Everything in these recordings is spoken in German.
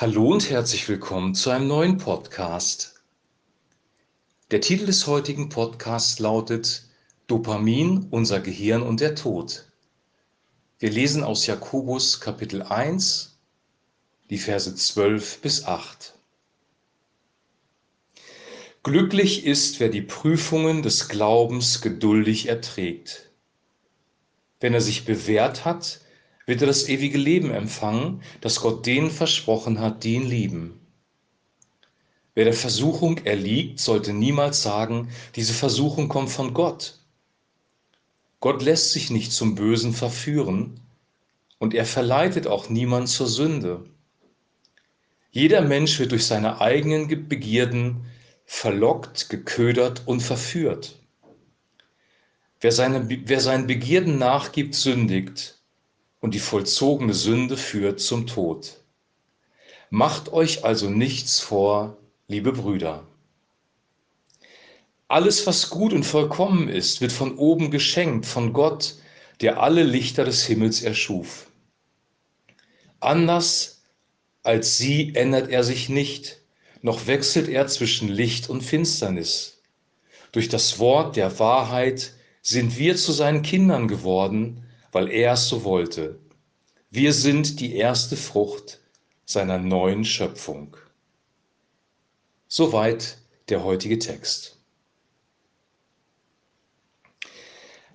Hallo und herzlich willkommen zu einem neuen Podcast. Der Titel des heutigen Podcasts lautet Dopamin, unser Gehirn und der Tod. Wir lesen aus Jakobus Kapitel 1, die Verse 12 bis 8. Glücklich ist, wer die Prüfungen des Glaubens geduldig erträgt. Wenn er sich bewährt hat, wird er das ewige Leben empfangen, das Gott denen versprochen hat, die ihn lieben. Wer der Versuchung erliegt, sollte niemals sagen, diese Versuchung kommt von Gott. Gott lässt sich nicht zum Bösen verführen und er verleitet auch niemand zur Sünde. Jeder Mensch wird durch seine eigenen Begierden verlockt, geködert und verführt. Wer, seine, wer seinen Begierden nachgibt, sündigt und die vollzogene Sünde führt zum Tod. Macht euch also nichts vor, liebe Brüder. Alles, was gut und vollkommen ist, wird von oben geschenkt, von Gott, der alle Lichter des Himmels erschuf. Anders als sie ändert er sich nicht, noch wechselt er zwischen Licht und Finsternis. Durch das Wort der Wahrheit sind wir zu seinen Kindern geworden, weil er es so wollte. Wir sind die erste Frucht seiner neuen Schöpfung. Soweit der heutige Text.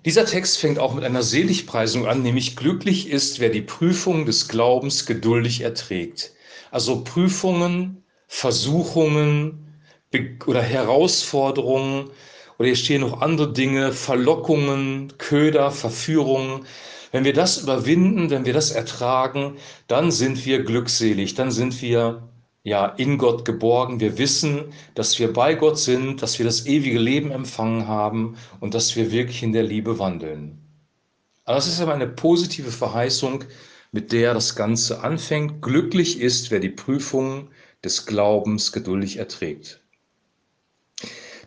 Dieser Text fängt auch mit einer Seligpreisung an, nämlich glücklich ist, wer die Prüfung des Glaubens geduldig erträgt. Also Prüfungen, Versuchungen oder Herausforderungen, oder hier stehen noch andere Dinge, Verlockungen, Köder, Verführungen. Wenn wir das überwinden, wenn wir das ertragen, dann sind wir glückselig, dann sind wir ja in Gott geborgen. Wir wissen, dass wir bei Gott sind, dass wir das ewige Leben empfangen haben und dass wir wirklich in der Liebe wandeln. Aber das ist aber eine positive Verheißung, mit der das Ganze anfängt. Glücklich ist, wer die Prüfung des Glaubens geduldig erträgt.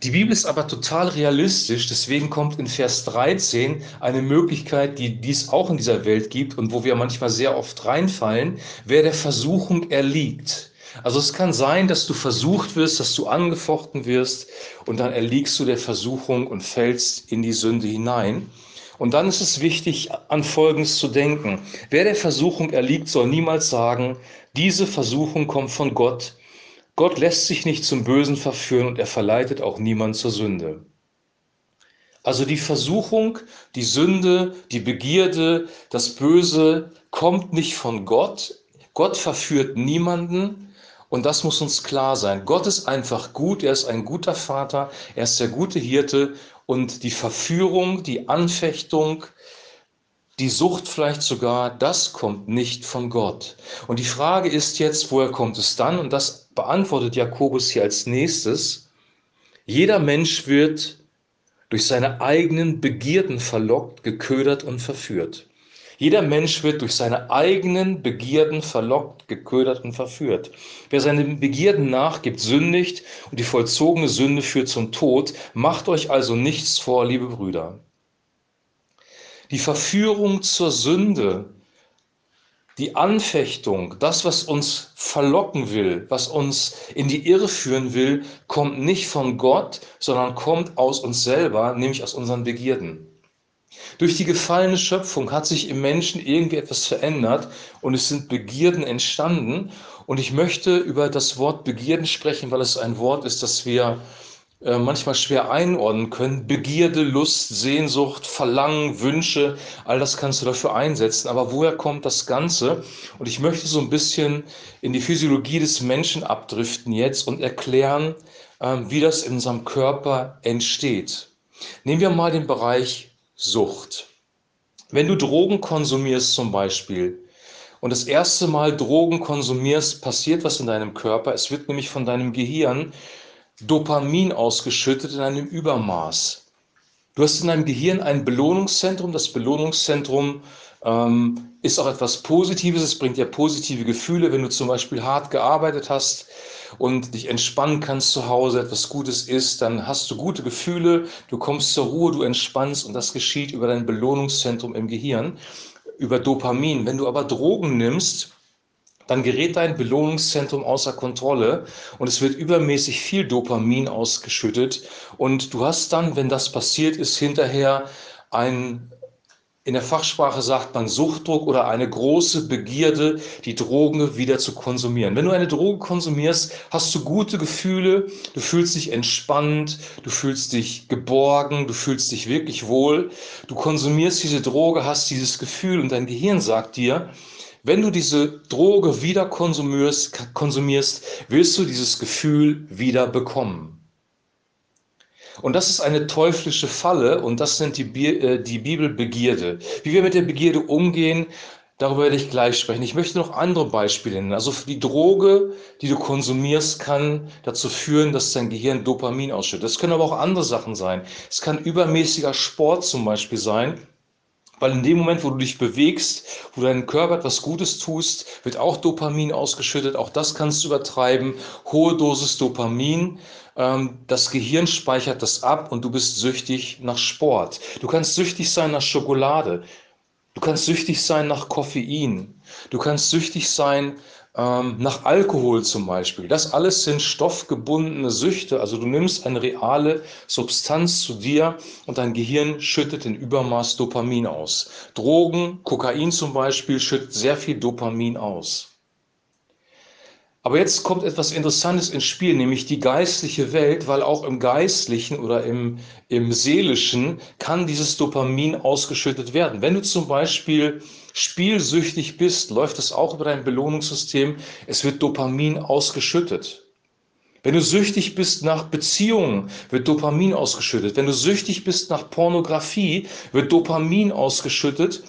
Die Bibel ist aber total realistisch, deswegen kommt in Vers 13 eine Möglichkeit, die dies auch in dieser Welt gibt und wo wir manchmal sehr oft reinfallen, wer der Versuchung erliegt. Also es kann sein, dass du versucht wirst, dass du angefochten wirst und dann erliegst du der Versuchung und fällst in die Sünde hinein. Und dann ist es wichtig, an Folgendes zu denken. Wer der Versuchung erliegt, soll niemals sagen, diese Versuchung kommt von Gott, Gott lässt sich nicht zum Bösen verführen und er verleitet auch niemand zur Sünde. Also die Versuchung, die Sünde, die Begierde, das Böse kommt nicht von Gott. Gott verführt niemanden und das muss uns klar sein. Gott ist einfach gut, er ist ein guter Vater, er ist der gute Hirte und die Verführung, die Anfechtung, die Sucht vielleicht sogar, das kommt nicht von Gott. Und die Frage ist jetzt, woher kommt es dann? Und das beantwortet Jakobus hier als nächstes. Jeder Mensch wird durch seine eigenen Begierden verlockt, geködert und verführt. Jeder Mensch wird durch seine eigenen Begierden verlockt, geködert und verführt. Wer seinen Begierden nachgibt, sündigt und die vollzogene Sünde führt zum Tod. Macht euch also nichts vor, liebe Brüder. Die Verführung zur Sünde, die Anfechtung, das, was uns verlocken will, was uns in die Irre führen will, kommt nicht von Gott, sondern kommt aus uns selber, nämlich aus unseren Begierden. Durch die gefallene Schöpfung hat sich im Menschen irgendwie etwas verändert und es sind Begierden entstanden. Und ich möchte über das Wort Begierden sprechen, weil es ein Wort ist, das wir äh, manchmal schwer einordnen können. Begierde, Lust, Sehnsucht, Verlangen, Wünsche, all das kannst du dafür einsetzen. Aber woher kommt das Ganze? Und ich möchte so ein bisschen in die Physiologie des Menschen abdriften jetzt und erklären, ähm, wie das in unserem Körper entsteht. Nehmen wir mal den Bereich Sucht. Wenn du Drogen konsumierst zum Beispiel, und das erste Mal Drogen konsumierst, passiert was in deinem Körper. Es wird nämlich von deinem Gehirn Dopamin ausgeschüttet in einem Übermaß. Du hast in deinem Gehirn ein Belohnungszentrum. Das Belohnungszentrum ähm, ist auch etwas Positives. Es bringt dir positive Gefühle, wenn du zum Beispiel hart gearbeitet hast und dich entspannen kannst zu Hause, etwas Gutes isst, dann hast du gute Gefühle, du kommst zur Ruhe, du entspannst und das geschieht über dein Belohnungszentrum im Gehirn, über Dopamin. Wenn du aber Drogen nimmst, dann gerät dein Belohnungszentrum außer Kontrolle und es wird übermäßig viel Dopamin ausgeschüttet und du hast dann, wenn das passiert ist, hinterher ein in der Fachsprache sagt man Suchtdruck oder eine große Begierde, die Drogen wieder zu konsumieren. Wenn du eine Droge konsumierst, hast du gute Gefühle, du fühlst dich entspannt, du fühlst dich geborgen, du fühlst dich wirklich wohl. Du konsumierst diese Droge, hast dieses Gefühl und dein Gehirn sagt dir, wenn du diese Droge wieder konsumierst, konsumierst willst du dieses Gefühl wieder bekommen. Und das ist eine teuflische Falle und das nennt die, Bi äh, die Bibel Begierde. Wie wir mit der Begierde umgehen, darüber werde ich gleich sprechen. Ich möchte noch andere Beispiele nennen. Also die Droge, die du konsumierst, kann dazu führen, dass dein Gehirn Dopamin ausschüttet. Das können aber auch andere Sachen sein. Es kann übermäßiger Sport zum Beispiel sein. Weil in dem Moment, wo du dich bewegst, wo deinem Körper etwas Gutes tust, wird auch Dopamin ausgeschüttet. Auch das kannst du übertreiben. Hohe Dosis Dopamin ähm, das Gehirn speichert das ab und du bist süchtig nach Sport. Du kannst süchtig sein nach Schokolade. Du kannst süchtig sein nach Koffein. Du kannst süchtig sein nach Alkohol zum Beispiel. Das alles sind stoffgebundene Süchte. Also du nimmst eine reale Substanz zu dir und dein Gehirn schüttet in Übermaß Dopamin aus. Drogen, Kokain zum Beispiel, schüttet sehr viel Dopamin aus. Aber jetzt kommt etwas Interessantes ins Spiel, nämlich die geistliche Welt, weil auch im Geistlichen oder im, im Seelischen kann dieses Dopamin ausgeschüttet werden. Wenn du zum Beispiel spielsüchtig bist, läuft es auch über dein Belohnungssystem. Es wird Dopamin ausgeschüttet. Wenn du süchtig bist nach Beziehungen, wird Dopamin ausgeschüttet. Wenn du süchtig bist nach Pornografie, wird Dopamin ausgeschüttet.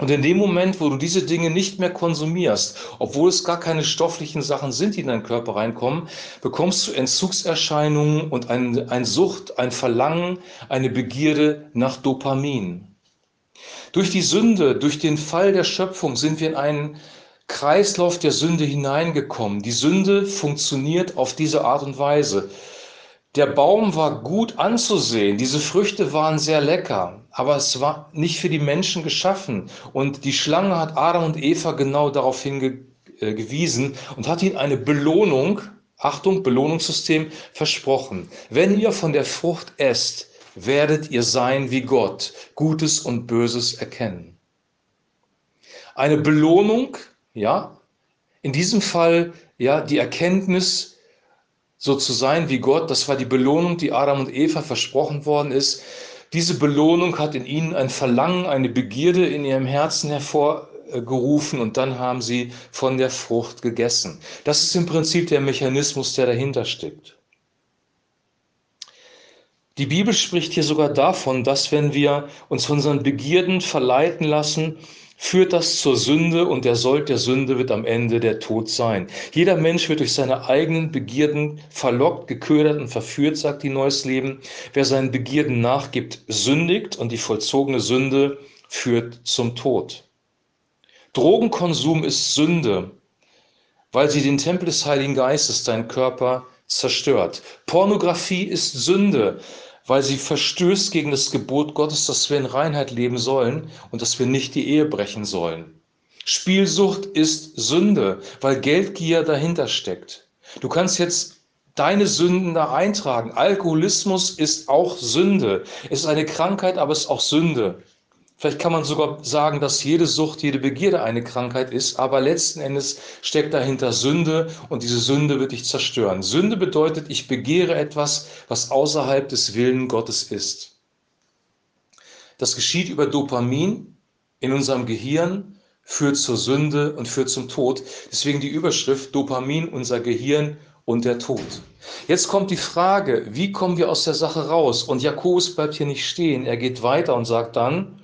Und in dem Moment, wo du diese Dinge nicht mehr konsumierst, obwohl es gar keine stofflichen Sachen sind, die in deinen Körper reinkommen, bekommst du Entzugserscheinungen und ein, ein Sucht, ein Verlangen, eine Begierde nach Dopamin. Durch die Sünde, durch den Fall der Schöpfung sind wir in einen Kreislauf der Sünde hineingekommen. Die Sünde funktioniert auf diese Art und Weise. Der Baum war gut anzusehen, diese Früchte waren sehr lecker, aber es war nicht für die Menschen geschaffen. Und die Schlange hat Adam und Eva genau darauf hingewiesen äh, und hat ihnen eine Belohnung, Achtung, Belohnungssystem, versprochen. Wenn ihr von der Frucht esst, werdet ihr sein wie Gott, Gutes und Böses erkennen. Eine Belohnung, ja, in diesem Fall ja die Erkenntnis so zu sein wie Gott, das war die Belohnung, die Adam und Eva versprochen worden ist. Diese Belohnung hat in ihnen ein Verlangen, eine Begierde in ihrem Herzen hervorgerufen und dann haben sie von der Frucht gegessen. Das ist im Prinzip der Mechanismus, der dahinter steckt. Die Bibel spricht hier sogar davon, dass wenn wir uns von unseren Begierden verleiten lassen, führt das zur Sünde und der Sold der Sünde wird am Ende der Tod sein. Jeder Mensch wird durch seine eigenen Begierden verlockt, geködert und verführt, sagt die Neues Leben. Wer seinen Begierden nachgibt, sündigt und die vollzogene Sünde führt zum Tod. Drogenkonsum ist Sünde, weil sie den Tempel des Heiligen Geistes, deinen Körper, zerstört. Pornografie ist Sünde, weil sie verstößt gegen das Gebot Gottes, dass wir in Reinheit leben sollen und dass wir nicht die Ehe brechen sollen. Spielsucht ist Sünde, weil Geldgier dahinter steckt. Du kannst jetzt deine Sünden da eintragen. Alkoholismus ist auch Sünde. Es ist eine Krankheit, aber es ist auch Sünde. Vielleicht kann man sogar sagen, dass jede Sucht, jede Begierde eine Krankheit ist, aber letzten Endes steckt dahinter Sünde und diese Sünde wird dich zerstören. Sünde bedeutet, ich begehre etwas, was außerhalb des Willen Gottes ist. Das geschieht über Dopamin in unserem Gehirn, führt zur Sünde und führt zum Tod. Deswegen die Überschrift Dopamin, unser Gehirn und der Tod. Jetzt kommt die Frage, wie kommen wir aus der Sache raus? Und Jakobus bleibt hier nicht stehen. Er geht weiter und sagt dann,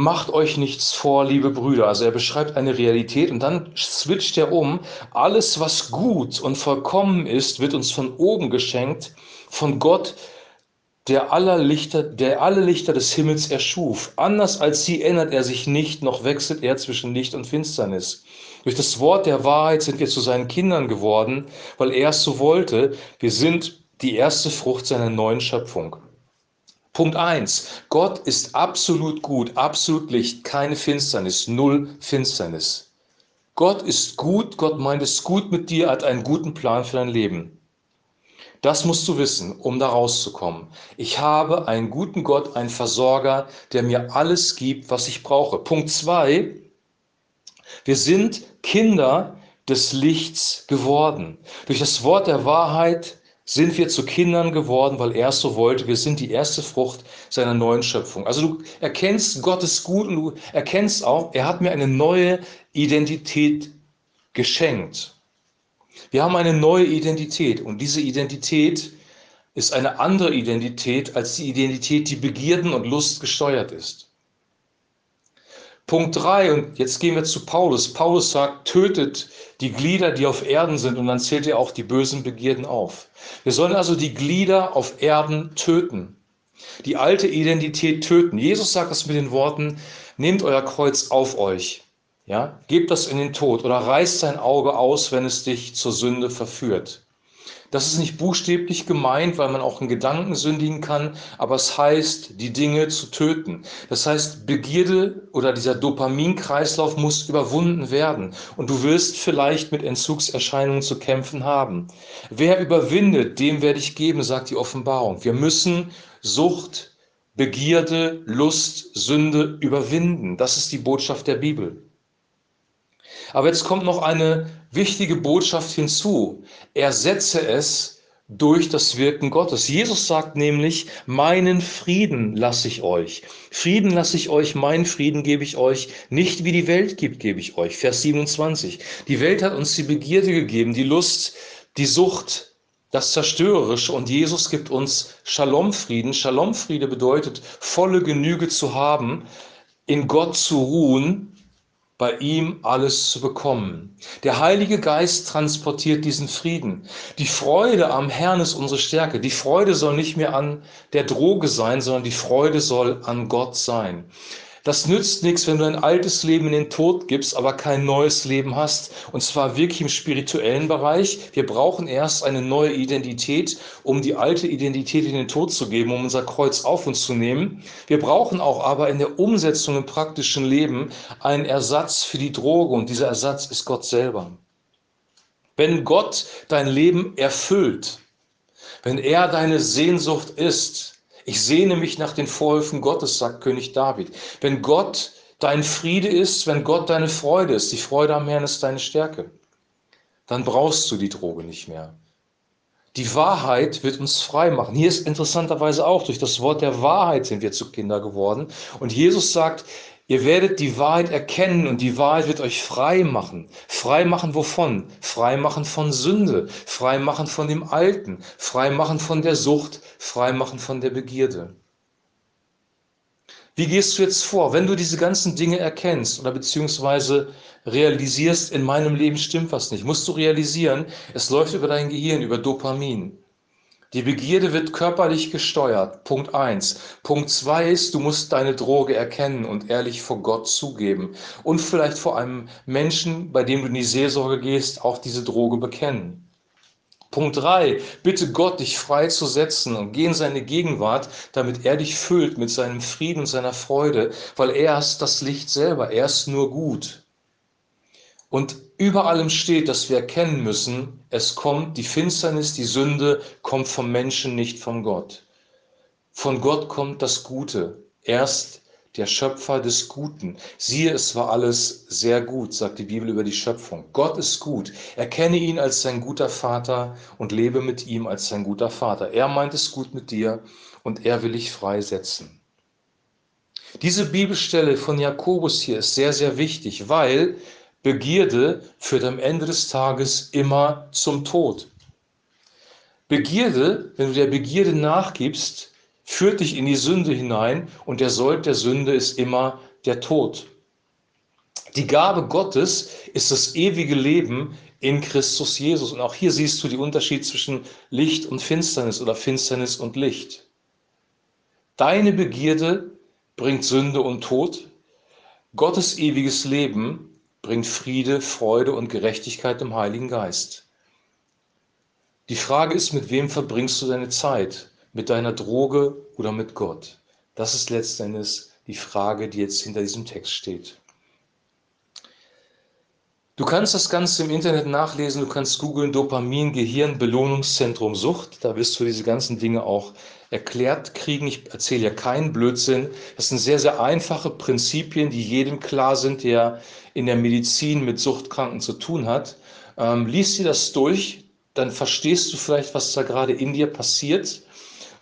Macht euch nichts vor, liebe Brüder. Also er beschreibt eine Realität und dann switcht er um. Alles, was gut und vollkommen ist, wird uns von oben geschenkt, von Gott, der, aller Lichter, der alle Lichter des Himmels erschuf. Anders als sie ändert er sich nicht, noch wechselt er zwischen Licht und Finsternis. Durch das Wort der Wahrheit sind wir zu seinen Kindern geworden, weil er es so wollte. Wir sind die erste Frucht seiner neuen Schöpfung. Punkt 1. Gott ist absolut gut, absolut Licht, keine Finsternis, null Finsternis. Gott ist gut, Gott meint es gut mit dir, hat einen guten Plan für dein Leben. Das musst du wissen, um da rauszukommen. Ich habe einen guten Gott, einen Versorger, der mir alles gibt, was ich brauche. Punkt zwei: Wir sind Kinder des Lichts geworden. Durch das Wort der Wahrheit sind wir zu Kindern geworden, weil er es so wollte. Wir sind die erste Frucht seiner neuen Schöpfung. Also du erkennst Gott ist gut und du erkennst auch, er hat mir eine neue Identität geschenkt. Wir haben eine neue Identität und diese Identität ist eine andere Identität als die Identität, die Begierden und Lust gesteuert ist. Punkt 3, und jetzt gehen wir zu Paulus. Paulus sagt, tötet die Glieder, die auf Erden sind, und dann zählt er auch die bösen Begierden auf. Wir sollen also die Glieder auf Erden töten, die alte Identität töten. Jesus sagt das mit den Worten, nehmt euer Kreuz auf euch, ja, gebt das in den Tod oder reißt sein Auge aus, wenn es dich zur Sünde verführt. Das ist nicht buchstäblich gemeint, weil man auch in Gedanken sündigen kann, aber es heißt, die Dinge zu töten. Das heißt, Begierde oder dieser Dopaminkreislauf muss überwunden werden und du wirst vielleicht mit Entzugserscheinungen zu kämpfen haben. Wer überwindet, dem werde ich geben, sagt die Offenbarung. Wir müssen Sucht, Begierde, Lust, Sünde überwinden. Das ist die Botschaft der Bibel. Aber jetzt kommt noch eine wichtige Botschaft hinzu. Ersetze es durch das Wirken Gottes. Jesus sagt nämlich, meinen Frieden lasse ich euch. Frieden lasse ich euch, meinen Frieden gebe ich euch. Nicht wie die Welt gibt, gebe ich euch. Vers 27. Die Welt hat uns die Begierde gegeben, die Lust, die Sucht, das Zerstörerische und Jesus gibt uns Shalom-Frieden. Shalom-Friede bedeutet, volle Genüge zu haben, in Gott zu ruhen bei ihm alles zu bekommen. Der Heilige Geist transportiert diesen Frieden. Die Freude am Herrn ist unsere Stärke. Die Freude soll nicht mehr an der Droge sein, sondern die Freude soll an Gott sein. Das nützt nichts, wenn du ein altes Leben in den Tod gibst, aber kein neues Leben hast. Und zwar wirklich im spirituellen Bereich. Wir brauchen erst eine neue Identität, um die alte Identität in den Tod zu geben, um unser Kreuz auf uns zu nehmen. Wir brauchen auch aber in der Umsetzung im praktischen Leben einen Ersatz für die Droge. Und dieser Ersatz ist Gott selber. Wenn Gott dein Leben erfüllt, wenn er deine Sehnsucht ist, ich sehne mich nach den Vorhöfen Gottes, sagt König David. Wenn Gott dein Friede ist, wenn Gott deine Freude ist, die Freude am Herrn ist deine Stärke, dann brauchst du die Droge nicht mehr. Die Wahrheit wird uns frei machen. Hier ist interessanterweise auch, durch das Wort der Wahrheit sind wir zu Kinder geworden. Und Jesus sagt, Ihr werdet die Wahrheit erkennen und die Wahrheit wird euch frei machen. Frei machen wovon? Frei machen von Sünde, frei machen von dem Alten, frei machen von der Sucht, frei machen von der Begierde. Wie gehst du jetzt vor, wenn du diese ganzen Dinge erkennst oder beziehungsweise realisierst, in meinem Leben stimmt was nicht? Musst du realisieren, es läuft über dein Gehirn, über Dopamin. Die Begierde wird körperlich gesteuert. Punkt 1. Punkt 2 ist, du musst deine Droge erkennen und ehrlich vor Gott zugeben. Und vielleicht vor einem Menschen, bei dem du in die Seelsorge gehst, auch diese Droge bekennen. Punkt 3. Bitte Gott, dich frei zu setzen und geh in seine Gegenwart, damit er dich füllt mit seinem Frieden und seiner Freude, weil er ist das Licht selber. Er ist nur gut. Und über allem steht, dass wir erkennen müssen, es kommt, die Finsternis, die Sünde kommt vom Menschen, nicht von Gott. Von Gott kommt das Gute. Erst der Schöpfer des Guten. Siehe, es war alles sehr gut, sagt die Bibel über die Schöpfung. Gott ist gut. Erkenne ihn als sein guter Vater und lebe mit ihm als sein guter Vater. Er meint es gut mit dir und er will dich freisetzen. Diese Bibelstelle von Jakobus hier ist sehr, sehr wichtig, weil Begierde führt am Ende des Tages immer zum Tod. Begierde, wenn du der Begierde nachgibst, führt dich in die Sünde hinein und der Sold der Sünde ist immer der Tod. Die Gabe Gottes ist das ewige Leben in Christus Jesus. Und auch hier siehst du den Unterschied zwischen Licht und Finsternis oder Finsternis und Licht. Deine Begierde bringt Sünde und Tod. Gottes ewiges Leben bringt Friede, Freude und Gerechtigkeit im Heiligen Geist. Die Frage ist, mit wem verbringst du deine Zeit? Mit deiner Droge oder mit Gott? Das ist letztendlich die Frage, die jetzt hinter diesem Text steht. Du kannst das Ganze im Internet nachlesen, du kannst googeln Dopamin, Gehirn, Belohnungszentrum, Sucht. Da wirst du diese ganzen Dinge auch erklärt kriegen. Ich erzähle ja keinen Blödsinn. Das sind sehr, sehr einfache Prinzipien, die jedem klar sind, der in der Medizin mit Suchtkranken zu tun hat. Ähm, lies dir das durch, dann verstehst du vielleicht, was da gerade in dir passiert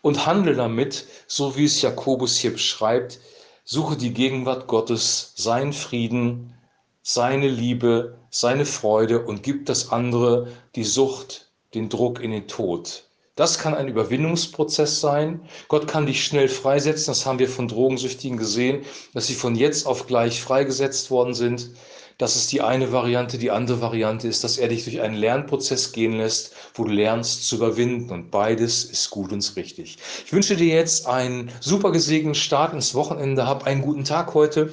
und handle damit, so wie es Jakobus hier beschreibt. Suche die Gegenwart Gottes, sein Frieden, seine Liebe, seine Freude und gibt das andere, die Sucht, den Druck in den Tod. Das kann ein Überwindungsprozess sein. Gott kann dich schnell freisetzen. Das haben wir von Drogensüchtigen gesehen, dass sie von jetzt auf gleich freigesetzt worden sind. Das ist die eine Variante. Die andere Variante ist, dass er dich durch einen Lernprozess gehen lässt, wo du lernst zu überwinden. Und beides ist gut und richtig. Ich wünsche dir jetzt einen super gesegneten Start ins Wochenende. Hab einen guten Tag heute.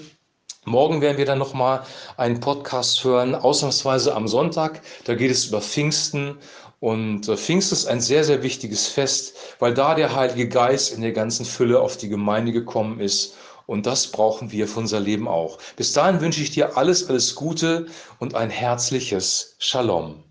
Morgen werden wir dann nochmal einen Podcast hören, ausnahmsweise am Sonntag. Da geht es über Pfingsten. Und äh, Pfingsten ist ein sehr, sehr wichtiges Fest, weil da der Heilige Geist in der ganzen Fülle auf die Gemeinde gekommen ist. Und das brauchen wir für unser Leben auch. Bis dahin wünsche ich dir alles, alles Gute und ein herzliches Shalom.